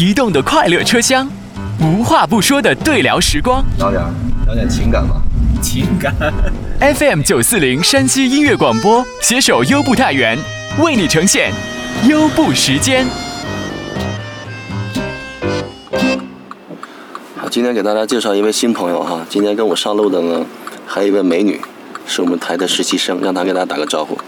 移动的快乐车厢，无话不说的对聊时光。聊点聊点情感吧。情感。FM 九四零山西音乐广播携手优步太原，为你呈现优步时间。好，今天给大家介绍一位新朋友哈。今天跟我上路的呢，还有一位美女，是我们台的实习生，让她给大家打个招呼。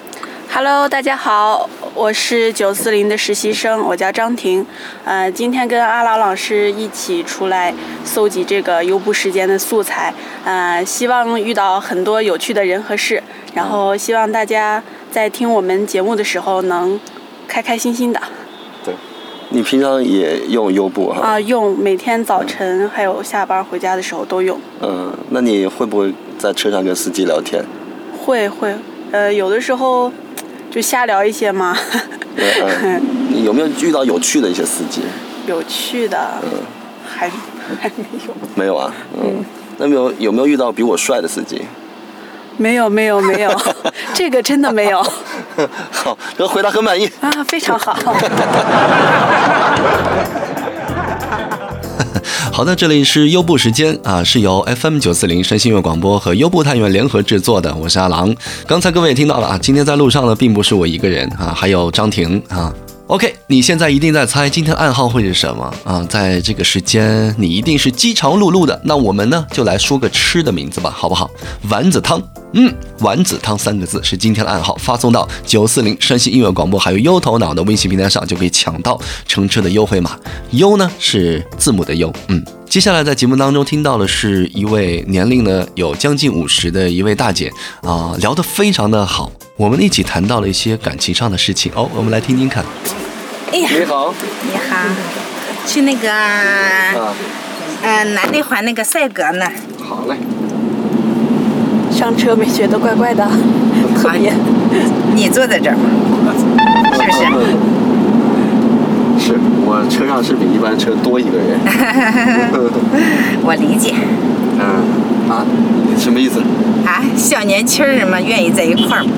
Hello，大家好，我是九四零的实习生，我叫张婷。呃，今天跟阿老老师一起出来搜集这个优步时间的素材，呃，希望遇到很多有趣的人和事，然后希望大家在听我们节目的时候能开开心心的对，你平常也用优步哈？啊、用每天早晨还有下班回家的时候都用，嗯，那你会不会在车上跟司机聊天？会会，呃，有的时候就瞎聊一些吗，嗯嗯，你有没有遇到有趣的一些司机？有趣的嗯，还还没有。没有啊。嗯，那没有有没有遇到比我帅的司机？没有没有没有，这个真的没有好，这个回答很满意。啊，非常好。好的，这里是优步时间啊，是由 FM 九四零山西音乐广播和优步探员联合制作的，我是阿郎。刚才各位也听到了啊，今天在路上呢，并不是我一个人啊，还有张婷啊。OK，你现在一定在猜今天暗号会是什么啊？在这个时间，你一定是饥肠辘辘的。那我们呢，就来说个吃的名字吧，好不好？丸子汤，嗯，丸子汤三个字是今天的暗号，发送到九四零山西音乐广播还有优头脑的微信平台上，就可以抢到乘车的优惠码。优呢是字母的优，嗯。接下来在节目当中听到的是一位年龄呢有将近五十的一位大姐啊、聊得非常的好，我们一起谈到了一些感情上的事情哦，我们来听听看。哎呀，你好，你好，去那个啊，呃南内环那个赛格那儿，好嘞，上车没觉得怪怪的，特别。你坐在这儿吗？是不是？是我车上是比一般车多一个人。我理解嗯啊，什么意思？啊，小年轻人嘛，愿意在一块儿嘛。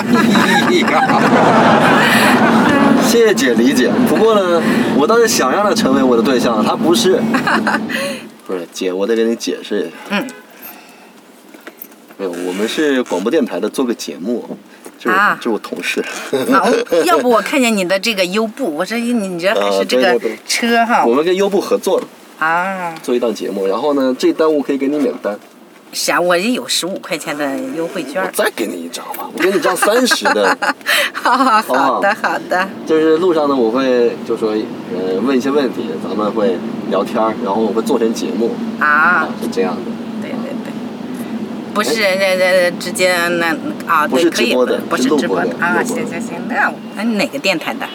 谢谢姐理解。不过呢，我倒是想让他成为我的对象，他不是。不是姐，我得给你解释一下。嗯。没有，我们是广播电台的，做个节目。就是我、啊这是我同事。啊，要不我看见你的这个优步，我说你你这还是这个车哈我们跟优步合作了，啊？做一档节目。然后呢，这单我可以给你免单，是啊，我也有十五块钱的优惠券。我再给你一张吧，我给你一张三十的。好好好好的好的，就是路上呢，我会就说呃问一些问题，咱们会聊天儿，然后我会做成节目啊，是这样的。对对对，不是那那直接那啊，不是直播的不是直播的啊，行行行，那那你哪个电台的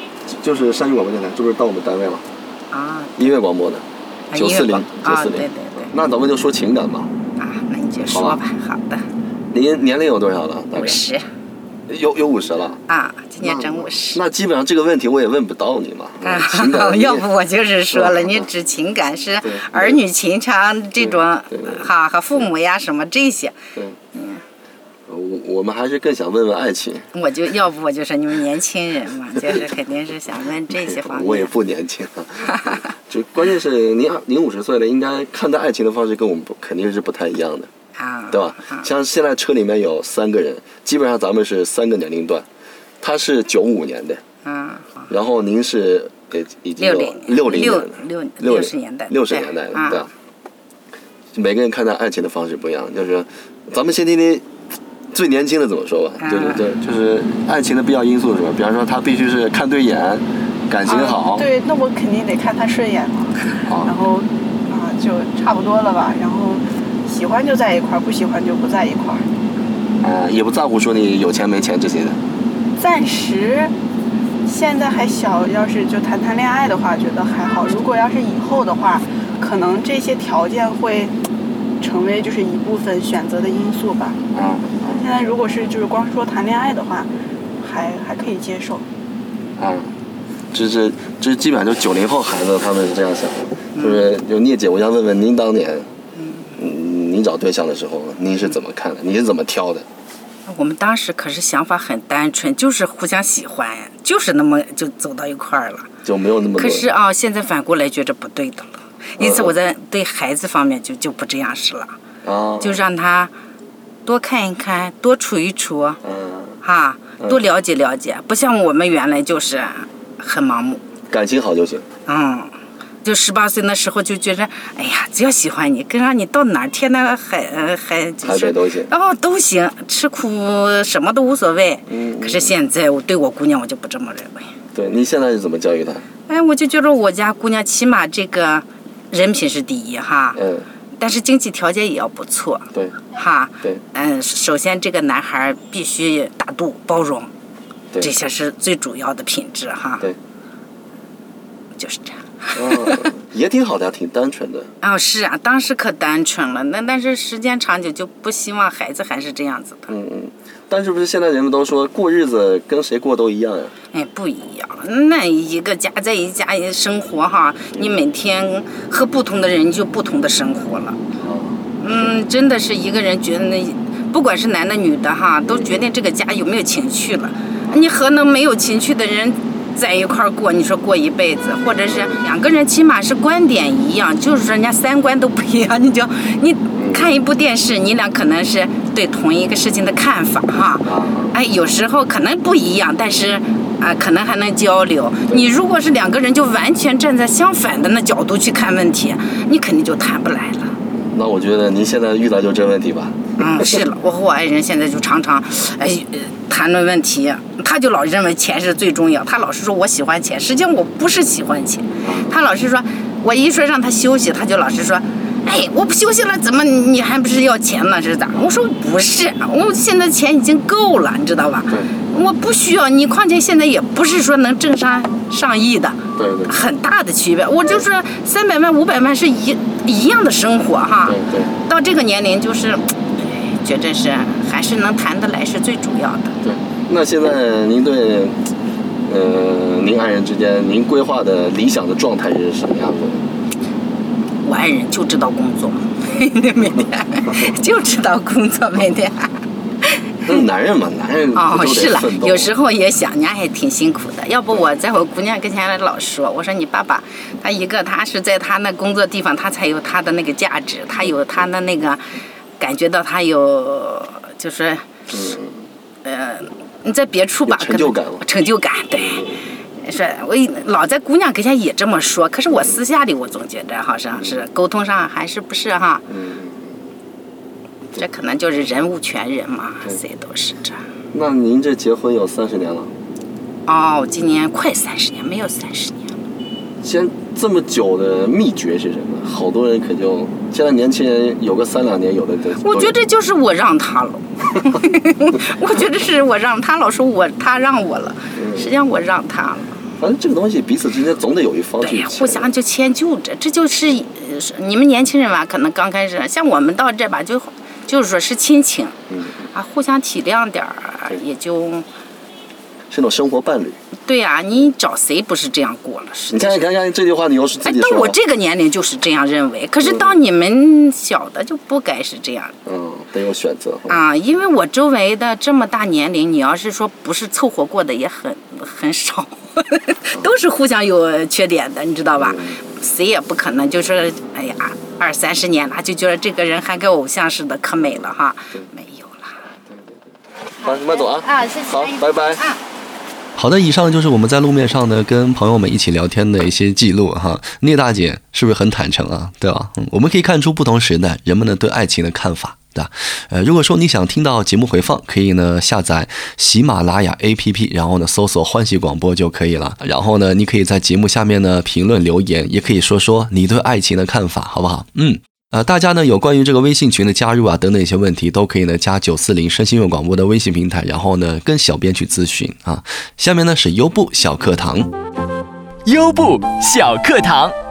就是山西广播电台，这不是到我们单位吗，啊？音乐广播的，啊九四零九四零。对对对，那咱们就说情感吧。说吧，好的，您年龄有多少了？五十有有五十了。啊，今年整五十。那基本上这个问题我也问不到你嘛。啊 要不我就是说了，你指情感是儿女情长这种哈和父母呀什么这些，对。我我们还是更想问问爱情。我就要不我就是你们年轻人嘛，就是肯定是想问这些方面。我也不年轻啊，就关键是您您五十岁了，应该看待爱情的方式跟我们不肯定是不太一样的。啊，对吧？啊？像现在车里面有三个人，基本上咱们是三个年龄段，他是九五年的，嗯，然后您是呃已经有六零六六六十年代六十年代的，啊。对吧？每个人看待爱情的方式不一样，就是咱们先听听最年轻的怎么说吧，啊就是对，就是爱情的必要因素是吧？比方说他必须是看对眼，感情好，啊对，那我肯定得看他顺眼嘛，好。然后啊就差不多了吧，然后喜欢就在一块儿，不喜欢就不在一块儿。呃，也不在乎说你有钱没钱这些的，暂时现在还小，要是就谈谈恋爱的话，觉得还好。如果要是以后的话，可能这些条件会成为就是一部分选择的因素吧。嗯，现在如果是就是光说谈恋爱的话，还还可以接受。嗯，就是这基本上就九零后孩子他们是这样想的，就是就聂姐，我想问问您当年，找对象的时候，您是怎么看的？你是怎么挑的？我们当时可是想法很单纯，就是互相喜欢，就是那么就走到一块儿了。就没有那么多。可是啊，现在反过来觉着不对的了，因此我在对孩子方面就就不这样式了，啊，就让他多看一看，多处一处，嗯，哈，多了解了解，不像我们原来就是很盲目，感情好就行。嗯。就十八岁那时候就觉着，哎呀，只要喜欢你，跟上你到哪儿天南海呃海就是。哦都行，吃苦什么都无所谓。嗯可是现在我对我姑娘我就不这么认为。对你现在是怎么教育她？哎，我就觉着我家姑娘起码这个人品是第一哈，嗯，但是经济条件也要不错对哈。对嗯，首先这个男孩必须大度包容，对这些是最主要的品质哈。对，就是这样。嗯，也挺好的，挺单纯的。哦，是啊，当时可单纯了，那但是时间长久就不希望孩子还是这样子的。嗯嗯，但是不是现在人们都说过日子跟谁过都一样呀？哎，不一样。那一个家在一家也生活哈，你每天和不同的人就不同的生活了。嗯，真的是一个人觉得那，不管是男的女的哈，都决定这个家有没有情趣了。你和那没有情趣的人在一块儿过，你说过一辈子，或者是两个人起码是观点一样，就是说人家三观都不一样，你就 你看一部电视，你俩可能是对同一个事情的看法哈。哎，有时候可能不一样，但是啊、可能还能交流。你如果是两个人就完全站在相反的那角度去看问题，你肯定就谈不来了。那我觉得您现在遇到就这问题吧。嗯，是了，我和我爱人现在就常常，哎，呃谈论问题，他就老认为钱是最重要，他老是说我喜欢钱，实际上我不是喜欢钱，他老是说，我一说让他休息，他就老是说，哎，我不休息了，怎么你还不是要钱呢？是咋？我说不是，我现在钱已经够了，你知道吧？我不需要你，况且现在也不是说能挣上上亿的，对对很大的区别。我就说三百万、五百万是一一样的生活哈。对对到这个年龄就是，哎觉得是还是能谈得来是最主要的。对。那现在您对，呃，您爱人之间，您规划的理想的状态是什么样的？我爱人就知道工作，每天 就知道工作，每天。那男人嘛，男人哦是了？有时候也想，人家还挺辛苦的。要不我在我姑娘跟前老说，我说你爸爸，他一个他是在他那工作地方，他才有他的那个价值，他有他的那个感觉到他有就是，呃，你在别处吧，成就感成就感，对。是我老在姑娘跟前也这么说，可是我私下里我总觉得好像是沟通上还是不是哈，这可能就是人无全人嘛，谁都是这样。那您这结婚有三十年了，哦，今年快三十年，没有三十年了。先这么久的秘诀是什么？好多人可就现在年轻人有个三两年，有的都我觉得就是我让他了，我觉得是我让他，老说我他让我了，实际上我让他了。反正这个东西彼此之间总得有一方去对，互相就迁就着，这就是你们年轻人吧，可能刚开始，像我们到这吧，就就是说是亲情，嗯啊，互相体谅点儿，也就是那种生活伴侣。对呀、你找谁不是这样过了？是你看，你看，看这句话，你又是自哎，己说我这个年龄就是这样认为，可是到你们小的就不该是这样嗯，得有选择。啊，因为我周围的这么大年龄，你要是说不是凑合过的也很很少，都是互相有缺点的，你知道吧？谁也不可能就说，哎呀，二三十年了就觉得这个人还跟偶像似的，可美了哈，没有啦。好，慢走啊。啊，谢谢。好，拜拜。啊。好的，以上就是我们在路面上呢跟朋友们一起聊天的一些记录哈。聂大姐是不是很坦诚啊？对吧？嗯，我们可以看出不同时代人们呢对爱情的看法。对？呃，如果说你想听到节目回放，可以呢下载喜马拉雅 APP，然后呢搜索“欢喜广播”就可以了。然后呢，你可以在节目下面呢评论留言，也可以说说你对爱情的看法，好不好？嗯。呃，大家呢有关于这个微信群的加入啊等等一些问题，都可以呢加九四零声心悦广播的微信平台，然后呢跟小编去咨询啊。下面呢是优步小课堂。优步小课堂。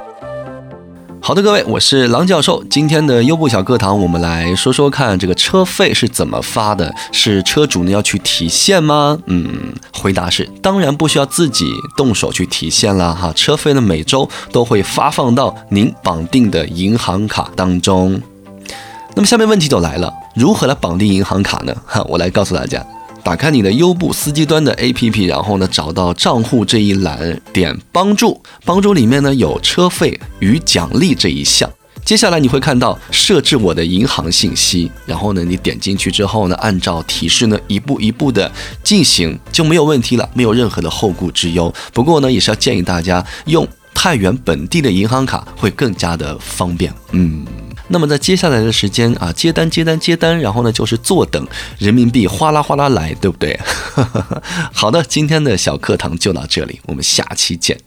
好的，各位，我是郎教授。今天的优步小课堂，我们来说说看这个车费是怎么发的？是车主呢要去提现吗？嗯，回答是，当然不需要自己动手去提现啦哈。车费呢每周都会发放到您绑定的银行卡当中。那么下面问题就来了，如何来绑定银行卡呢？哈，我来告诉大家。打开你的优步司机端的 APP，然后呢，找到账户这一栏，点帮助，帮助里面呢有车费与奖励这一项。接下来你会看到设置我的银行信息，然后呢，你点进去之后呢，按照提示呢一步一步的进行就没有问题了，没有任何的后顾之忧。不过呢，也是要建议大家用太原本地的银行卡会更加的方便。嗯。那么在接下来的时间啊，接单接单接单，然后呢就是坐等人民币哗啦哗啦来，对不对？好的，今天的小课堂就到这里，我们下期见。